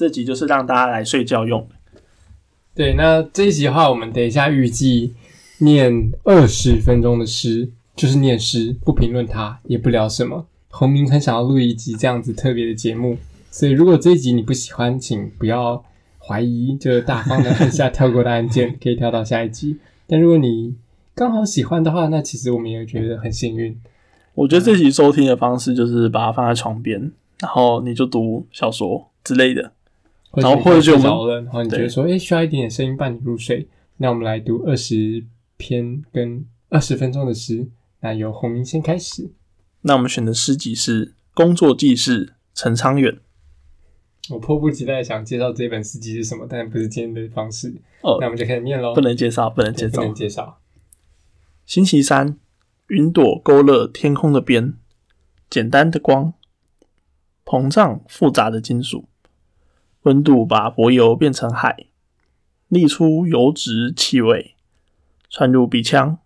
这集就是让大家来睡觉用的。对，那这一集的话，我们等一下预计念二十分钟的诗，就是念诗，不评论它，也不聊什么。洪明很想要录一集这样子特别的节目，所以如果这一集你不喜欢，请不要怀疑，就大方的按下跳过的按键，可以跳到下一集。但如果你刚好喜欢的话，那其实我们也觉得很幸运。我觉得这集收听的方式就是把它放在床边，然后你就读小说之类的。或然后或者就我们着了，然后你觉得说，哎，需要一点点声音伴你入睡，那我们来读二十篇跟二十分钟的诗。那由洪明先开始。那我们选的诗集是《工作记事》陈昌远。我迫不及待想介绍这本诗集是什么，但不是今天的方式。哦那我们就开始念喽。不能介绍，不能介绍不能。介绍。星期三，云朵勾勒天空的边，简单的光，膨胀复杂的金属，温度把柏油变成海，沥出油脂气味，窜入鼻腔，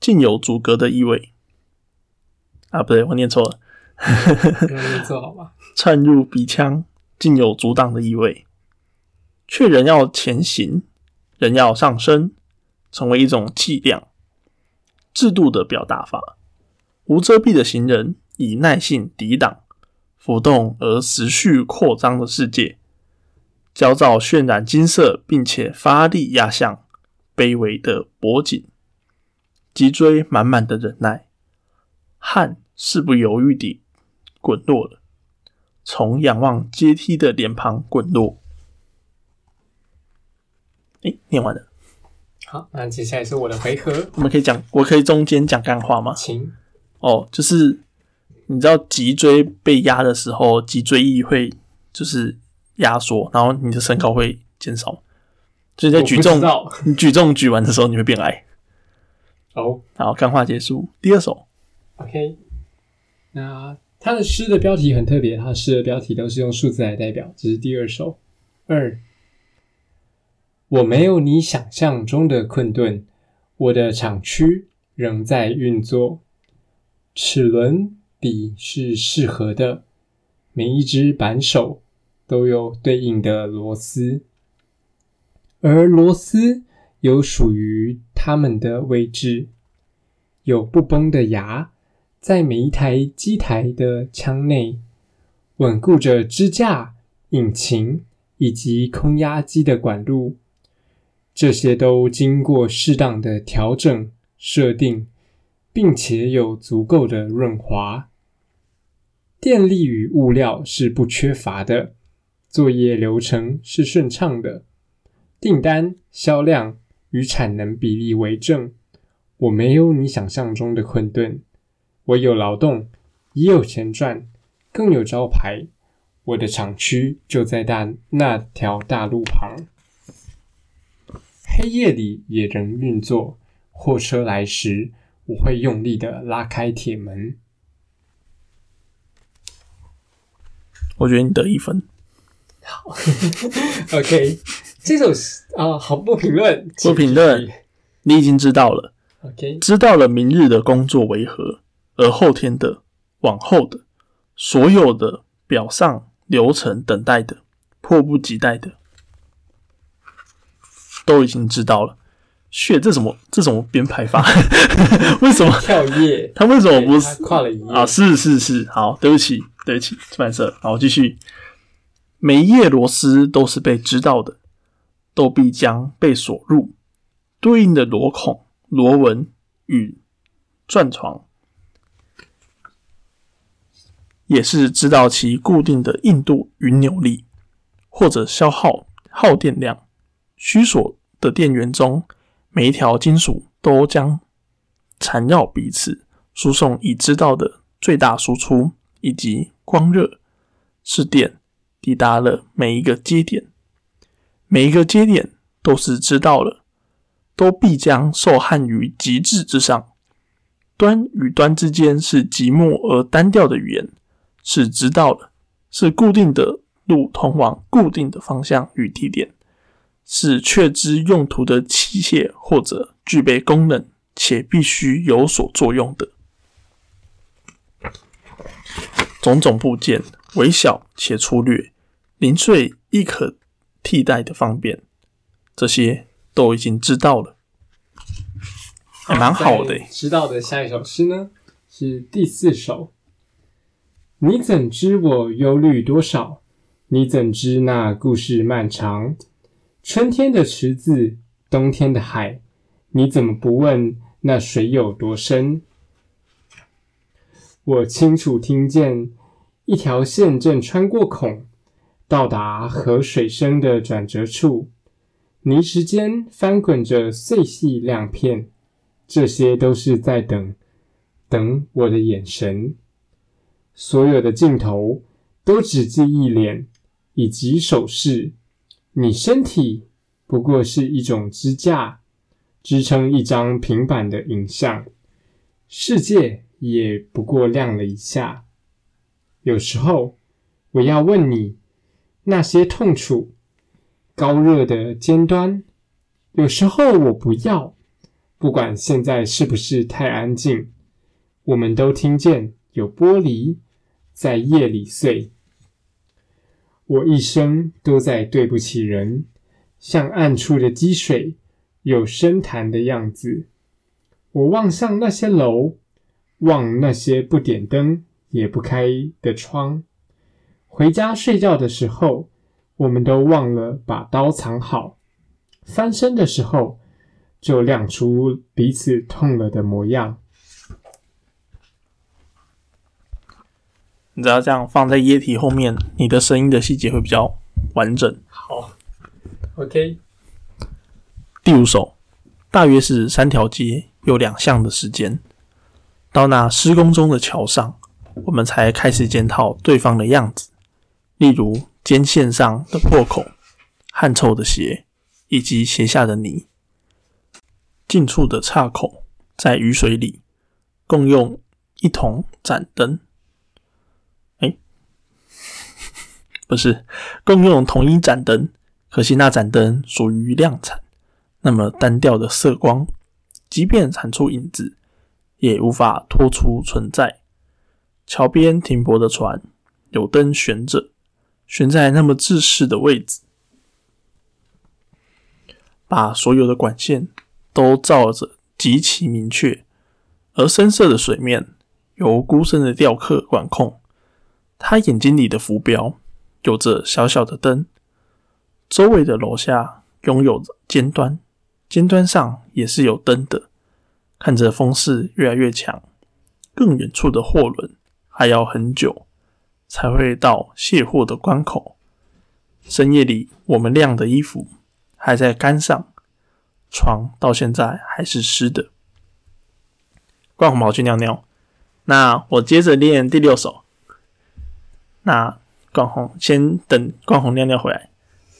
竟有阻隔的意味。啊，不对，我念错了，用力做好吧？窜入鼻腔，竟有阻挡的意味，却仍要前行，仍要上升，成为一种气量。制度的表达法，无遮蔽的行人以耐性抵挡浮动而持续扩张的世界，焦躁渲染金色，并且发力压向卑微的脖颈，脊椎满满的忍耐，汗是不犹豫地滚落了，从仰望阶梯的脸庞滚落。诶，念完了，好，那接下来是我的回合，我们可以讲，我可以中间讲干话吗？行。哦，就是你知道脊椎被压的时候，脊椎翼会就是压缩，然后你的身高会减少，所以在举重你举重举完的时候，你会变矮。哦好，干话结束。第二首，，OK。那他的诗的标题很特别，他的诗的标题都是用数字来代表。这是第二首，二。我没有你想象中的困顿，我的厂区仍在运作，齿轮比是适合的，每一只扳手都有对应的螺丝，而螺丝有属于它们的位置，有不崩的牙，在每一台机台的腔内稳固着支架、引擎以及空压机的管路。这些都经过适当的调整设定，并且有足够的润滑。电力与物料是不缺乏的，作业流程是顺畅的，订单、销量与产能比例为正。我没有你想象中的困顿，我有劳动，也有钱赚，更有招牌。我的厂区就在大那条大路旁。黑夜里也仍运作。货车来时，我会用力的拉开铁门。我觉得你得一分，OK，这首诗啊、好不评论，不评论。你已经知道了，OK，知道了明日的工作为何，而后天的、往后的，所有的表上流程等待的、迫不及待的，都已经知道了。血，这什么这什么编排法？为什么跳页，他为什么不是跨了一页啊？是是是，好，对不起对不起，出版社，好，我继续。每一页螺丝都是被知道的，都必将被锁入对应的螺孔、螺纹与钻床，也是知道其固定的硬度与扭力，或者消耗耗电量。虚锁的电源中，每一条金属都将缠绕彼此，输送已知道的最大输出以及光热是电抵达了每一个节点，每一个节点都是知道了，都必将受旱于极致之上。端与端之间是寂寞而单调的语言，是知道了，是固定的路通往固定的方向与地点，是确知用途的器械或者具备功能且必须有所作用的。种种部件微小且粗略，零碎亦可替代的方便，这些都已经知道了，还蛮好的欸。知道的下一首诗呢是第四首。你怎知我忧虑多少？你怎知那故事漫长？春天的池子，冬天的海，你怎么不问那水有多深？我清楚听见一条线正穿过孔，到达河水声的转折处。泥石间翻滚着碎细亮片，这些都是在等，等我的眼神。所有的镜头都只记忆脸以及手势，你身体不过是一种支架，支撑一张平板的影像。世界也不过亮了一下。有时候，我要问你那些痛楚，高热的尖端。有时候我不要，不管现在是不是太安静，我们都听见有玻璃在夜里碎。我一生都在对不起人，像暗处的积水，有深潭的样子。我望向那些楼，望那些不点灯也不开的窗。回家睡觉的时候，我们都忘了把刀藏好。翻身的时候，就亮出彼此痛了的模样。你只要这样放在液体后面，你的声音的细节会比较完整。好，OK，第五首，大约是三条街有两项的时间，到那施工中的桥上，我们才开始检讨对方的样子，例如肩线上的破口、汗臭的鞋以及鞋下的泥。近处的岔口在雨水里，共用一桶盏灯。哎，不是，共用同一盏灯，可惜那盏灯属于量产。那么单调的色光，即便产出影子，也无法托出存在。桥边停泊的船，有灯悬着，悬在那么制式的位置，把所有的管线都照着极其明确。而深色的水面由孤身的钓客管控，他眼睛里的浮标有着小小的灯，周围的楼下拥有尖端。尖端上也是有灯的，看着风势越来越强，更远处的货轮还要很久才会到卸货的关口。深夜里，我们晾的衣服还在杆上，床到现在还是湿的。冠宏跑去尿尿，那我接着练第六首。那冠宏先等冠宏尿尿回来。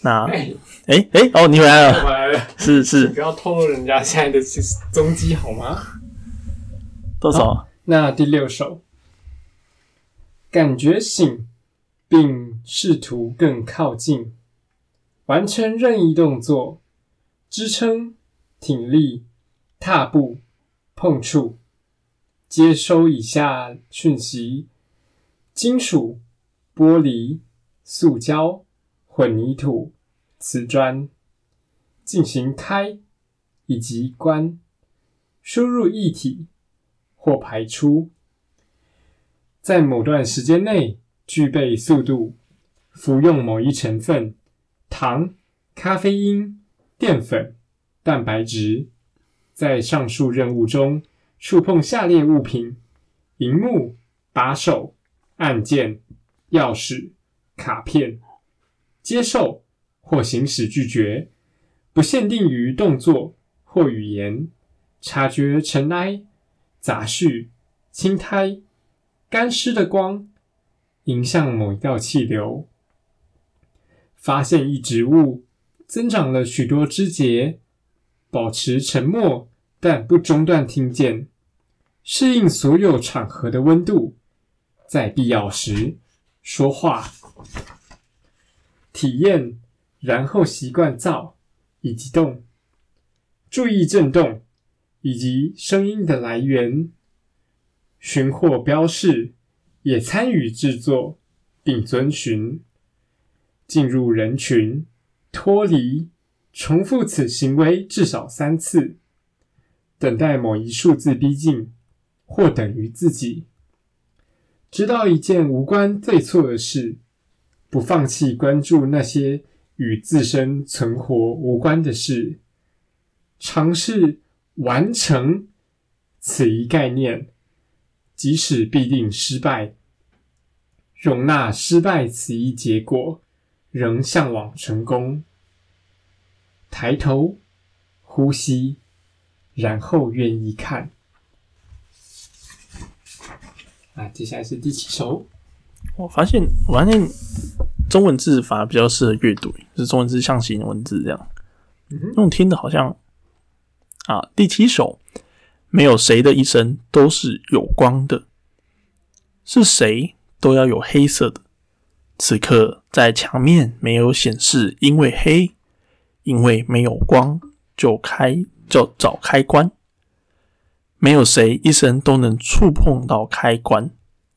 那哎，哎哎哦，你回来了，回来了，是是不要透露人家现在的踪迹好吗？多少？那第六首，感觉醒，并试图更靠近，完成任意动作，支撑、挺立、踏步、碰触，接收以下讯息：金属、玻璃、塑胶、混凝土、瓷砖，进行开以及关，输入液体。或排出，在某段时间内具备速度，服用某一成分糖、咖啡因、淀粉、蛋白质，在上述任务中触碰下列物品：荧幕、把手、按键、钥匙、卡片，接受或行使拒绝，不限定于动作或语言，察觉尘埃。杂絮、青苔、干湿的光，迎向某一道气流，发现一植物增长了许多枝节，保持沉默但不中断听见，适应所有场合的温度，在必要时说话，体验，然后习惯造以及动，注意震动。以及声音的来源，寻获标示，也参与制作并遵循，进入人群，脱离，重复此行为至少三次，等待某一数字逼近或等于自己，知道一件无关对错的事，不放弃关注那些与自身存活无关的事，尝试完成此一概念，即使必定失败。容纳失败此一结果，仍向往成功。抬头，呼吸，然后愿意看。啊，接下来是第七首。我发现，我发现中文字反而比较适合阅读，就是中文字象形文字这样。嗯用听的好像啊，第七首，没有谁的一生都是有光的，是谁？都要有黑色的。此刻在墙面没有显示，因为黑，因为没有光，就开就找开关。没有谁一生都能触碰到开关。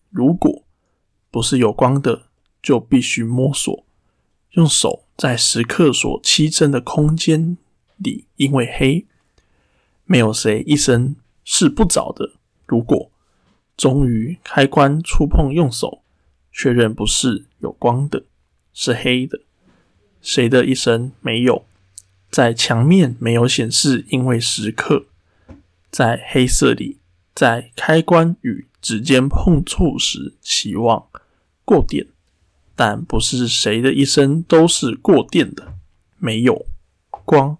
如果不是有光的，就必须摸索，用手在时刻所期征的空间里，因为黑。没有谁一生是不早的。如果终于开关触碰，用手确认不是有光的，是黑的。谁的一生没有在墙面没有显示？因为时刻在黑色里，在开关与指尖碰触时，期望过电，但不是谁的一生都是过电的。没有光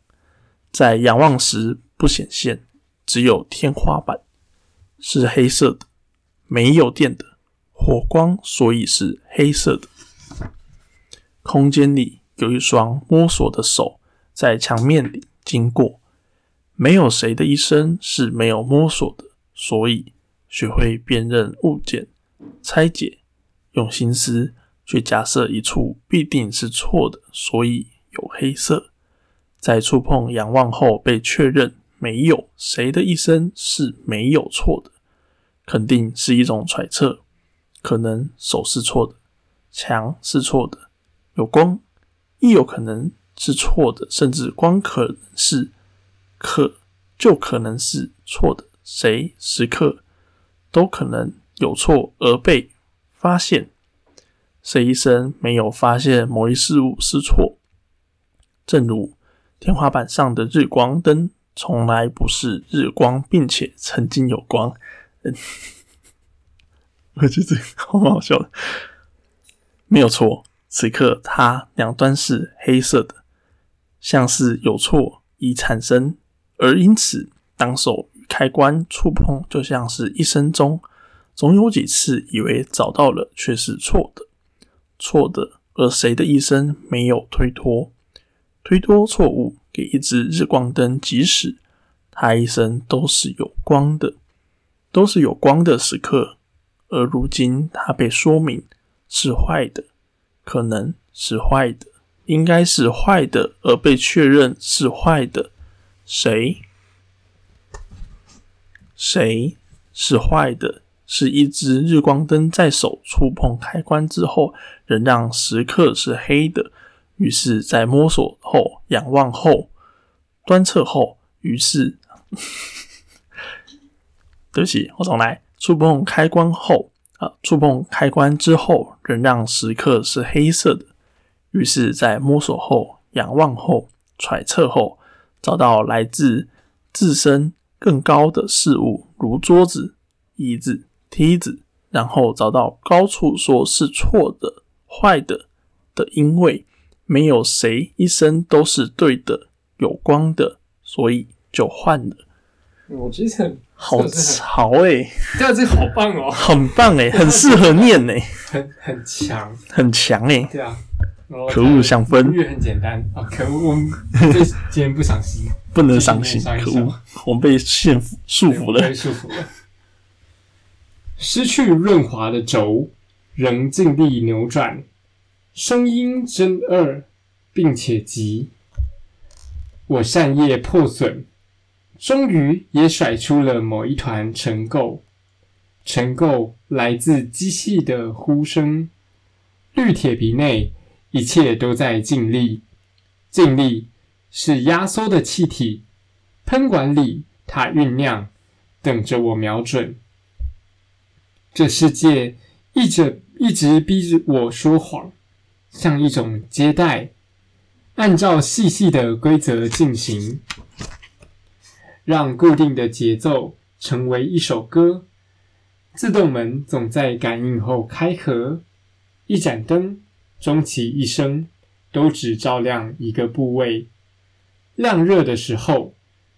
在仰望时不显现，只有天花板是黑色的。没有电的火光，所以是黑色的。空间里有一双摸索的手在墙面里经过。没有谁的一生是没有摸索的，所以学会辨认物件、拆解，用心思去假设一处必定是错的，所以有黑色。在触碰、仰望后被确认，没有谁的一生是没有错的。肯定是一种揣测，可能手是错的，墙是错的，有光亦有可能是错的，甚至光可能是可就可能是错的，谁时刻都可能有错而被发现，谁一生没有发现某一事物是错，正如天花板上的日光灯从来不是日光，并且曾经有光。嗯，我觉得好好笑的，没有错。此刻它两端是黑色的，像是有错已产生，而因此当手与开关触碰，就像是一生中总有几次以为找到了，却是错的，错的。而谁的一生没有推脱？推脱错误一只日光灯，即使它一生都是有光的。都是有光的时刻，而如今它被说明是坏的，可能是坏的，应该是坏的，而被确认是坏的。谁？谁是坏的？是一只日光灯在手触碰开关之后，仍让时刻是黑的。于是，在摸索后、仰望后、端侧后，于是。对不起，我重来。触碰开关后，啊，触碰开关之后，仍让时刻是黑色的。于是，在摸索后、仰望后、揣测后，找到来自自身更高的事物，如桌子、椅子、梯子，然后找到高处说是错的、坏的的，因为没有谁一生都是对的、有光的，所以就换了。我觉得。好潮哎！对啊，这个好棒哦，很棒哎，很适合念哎，很很强，很强哎。对啊，可恶，想分音乐很简单啊，可恶，我们今天不伤心，不能伤心，可恶，我们被限束缚了，被束缚了。失去润滑的轴，仍尽力扭转，声音真二，并且急，我扇叶破损。终于也甩出了某一团尘垢，尘垢来自机器的呼声。绿铁皮内一切都在尽力。尽力是压缩的气体，喷管里它酝酿，等着我瞄准。这世界一直一直逼着我说谎，像一种接待，按照细细的规则进行，让固定的节奏成为一首歌。自动门总在感应后开合，一盏灯，终其一生，都只照亮一个部位。亮热的时候，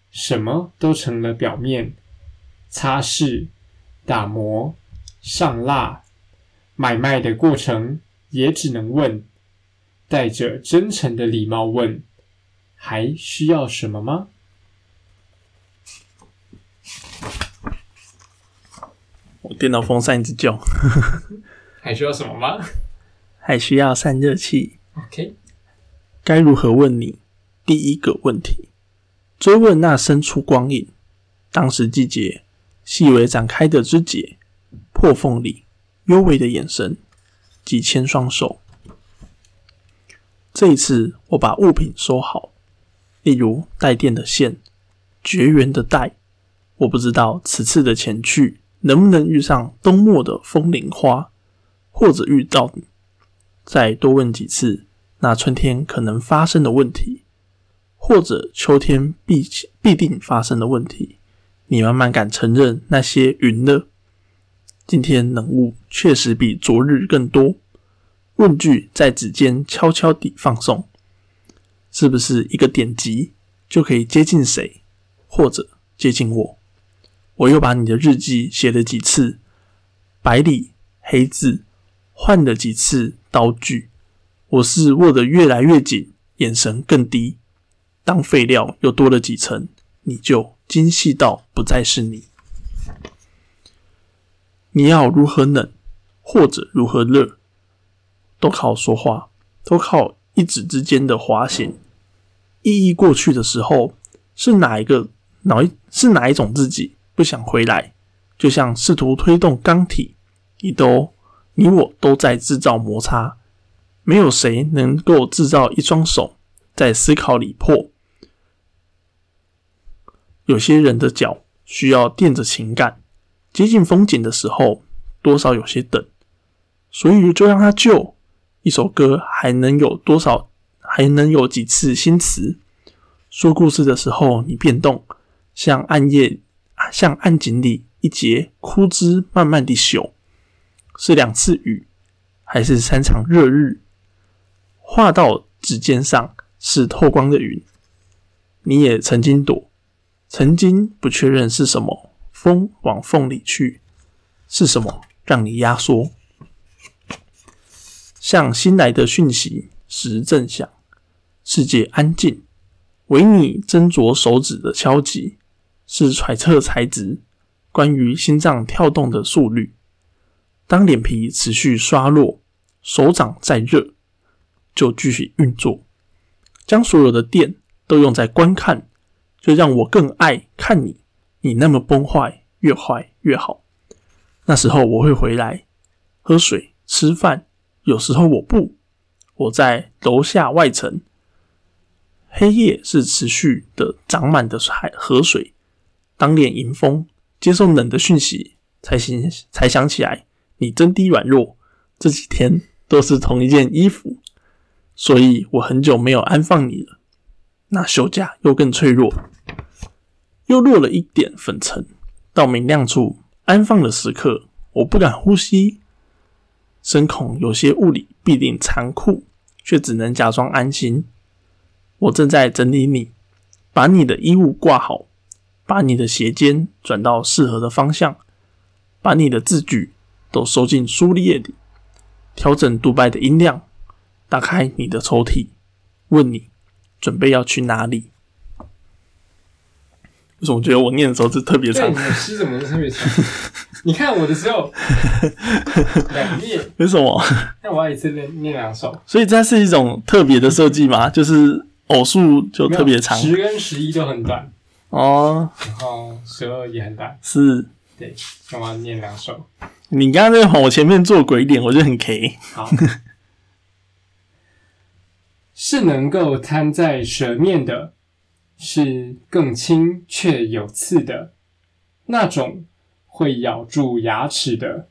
什么都成了表面，擦拭、打磨、上蜡，买卖的过程也只能问，带着真诚的礼貌问：还需要什么吗？我电脑风扇一直叫，还需要什么吗还需要散热器。？OK，该如何问你？第一个问题，追问那深处光影，当时季节，细微展开的枝节，破缝里幽微的眼神，几千双手。这一次，我把物品收好，例如带电的线、绝缘的带。我不知道此次的前去能不能遇上冬末的风铃花，或者遇到你。再多问几次，那春天可能发生的问题，或者秋天必必定发生的问题，你慢慢敢承认那些云了。今天冷雾确实比昨日更多。问句在指尖悄悄地放送，是不是一个点击就可以接近谁，或者接近我？我又把你的日记写了几次，白里黑字，换了几次刀具。我是握得越来越紧，眼神更低。当废料又多了几层，你就精细到不再是你。你要如何冷，或者如何热，都靠说话，都靠一指之间的滑行。意义过去的时候，是哪一个哪一是哪一种自己不想回来？就像试图推动钢体，你都你我都在制造摩擦。没有谁能够制造一双手在思考里破。有些人的脚需要垫着情感，接近风景的时候，多少有些等，所以就让它旧。一首歌还能有多少？还能有几次新词？说故事的时候，你变动，像暗夜，像暗井里一截枯枝慢慢地朽，是两次雨，还是三场热日？画到指尖上是透光的云，你也曾经躲，曾经不确认是什么风往缝里去，是什么让你压缩？像新来的讯息时正响，世界安静，唯你斟酌手指的敲击，是揣测材质关于心脏跳动的速率。当脸皮持续刷落，手掌再热。就继续运作，将所有的电都用在观看，就让我更爱看你。你那么崩坏，越坏越好。那时候我会回来喝水、吃饭，有时候我不。我在楼下外层，黑夜是持续的长满的海河水。当脸迎风，接受冷的讯息，才醒才想起来，你真的软弱。这几天都是同一件衣服。所以我很久没有安放你了，那休假又更脆弱，又落了一点粉尘到明亮处。安放的时刻，我不敢呼吸，深恐有些物理必定残酷，却只能假装安心。我正在整理你，把你的衣物挂好，把你的鞋尖转到适合的方向，把你的字句都收进书页里，调整独白的音量。打开你的抽屉，问你准备要去哪里？为什么觉得我念的时候是特别长？你的诗怎么特别长？你看我的时候两页，为什么？那我要一次念念两首，所以这是一种特别的设计嘛？就是偶数就特别长，十跟十一都很短哦，然后十二也很短。是对，那我要念两首。你刚刚在往我前面做鬼脸，我就很 K。好。是能够摊在舌面的，是更轻却有刺的，那种会咬住牙齿的，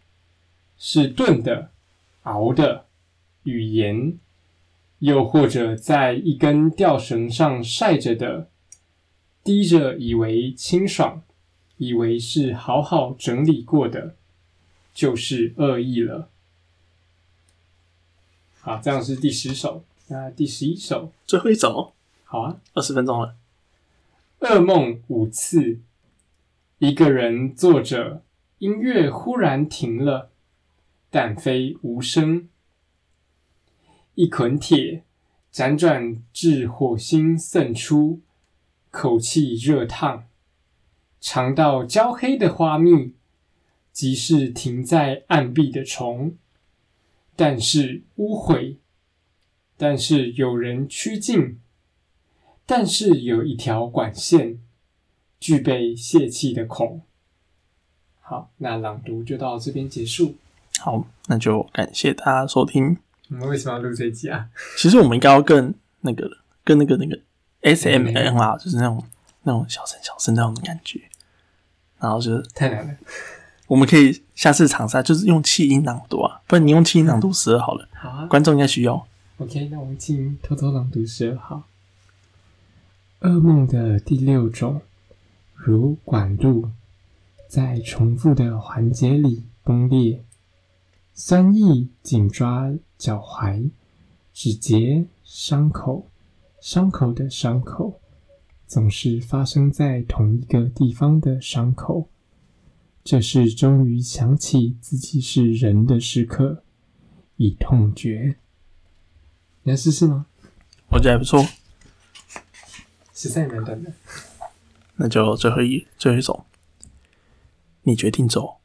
是炖的、熬的，语言，又或者在一根吊绳上晒着的，滴着以为清爽，以为是好好整理过的，就是恶意了。好，这样是第十首。那第十一首，最后一首，好啊。二十分钟了。噩梦五次，一个人坐着，音乐忽然停了，但非无声。一捆铁辗转至火星渗出，口气热烫，尝到焦黑的花蜜，即是停在暗壁的虫，但是污秽。但是有人趋近，但是有一条管线具备泄气的孔。好，那朗读就到这边结束。好，那就感谢大家收听。我们为什么要录这集啊？其实我们应该要更那个，更那个那个 S M N 啊，就是那种那种小声小声那种感觉。然后就是太难了。我们可以下次尝试，就是用气音朗读啊，不然你用气音朗读十二好了。好啊，观众应该需要。OK，那我们进偷偷朗读十二号。噩梦的第六种，如管路，在重复的环节里崩裂，酸意紧抓脚踝，指节伤口，伤口的伤口，总是发生在同一个地方的伤口。这是终于想起自己是人的时刻，已痛觉。你要试试吗？我觉得还不错，实在蛮短的。那就最后一最后一种，你决定走，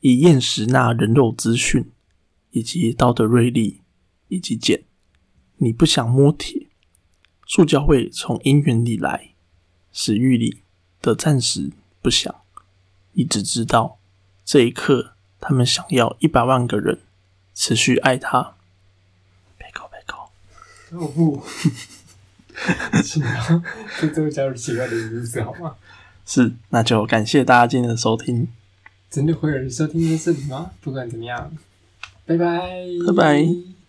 以验识那人肉资讯，以及刀的锐利，以及剑。你不想摸铁，塑胶会从姻缘里来，死域里的暂时不想。你只知道这一刻，他们想要一百万个人持续爱他。哦不，请不要在最后加入奇怪的名字好吗？是，那就感谢大家今天的收听。真的会有人收听到这里吗？不管怎么样，拜拜，拜拜。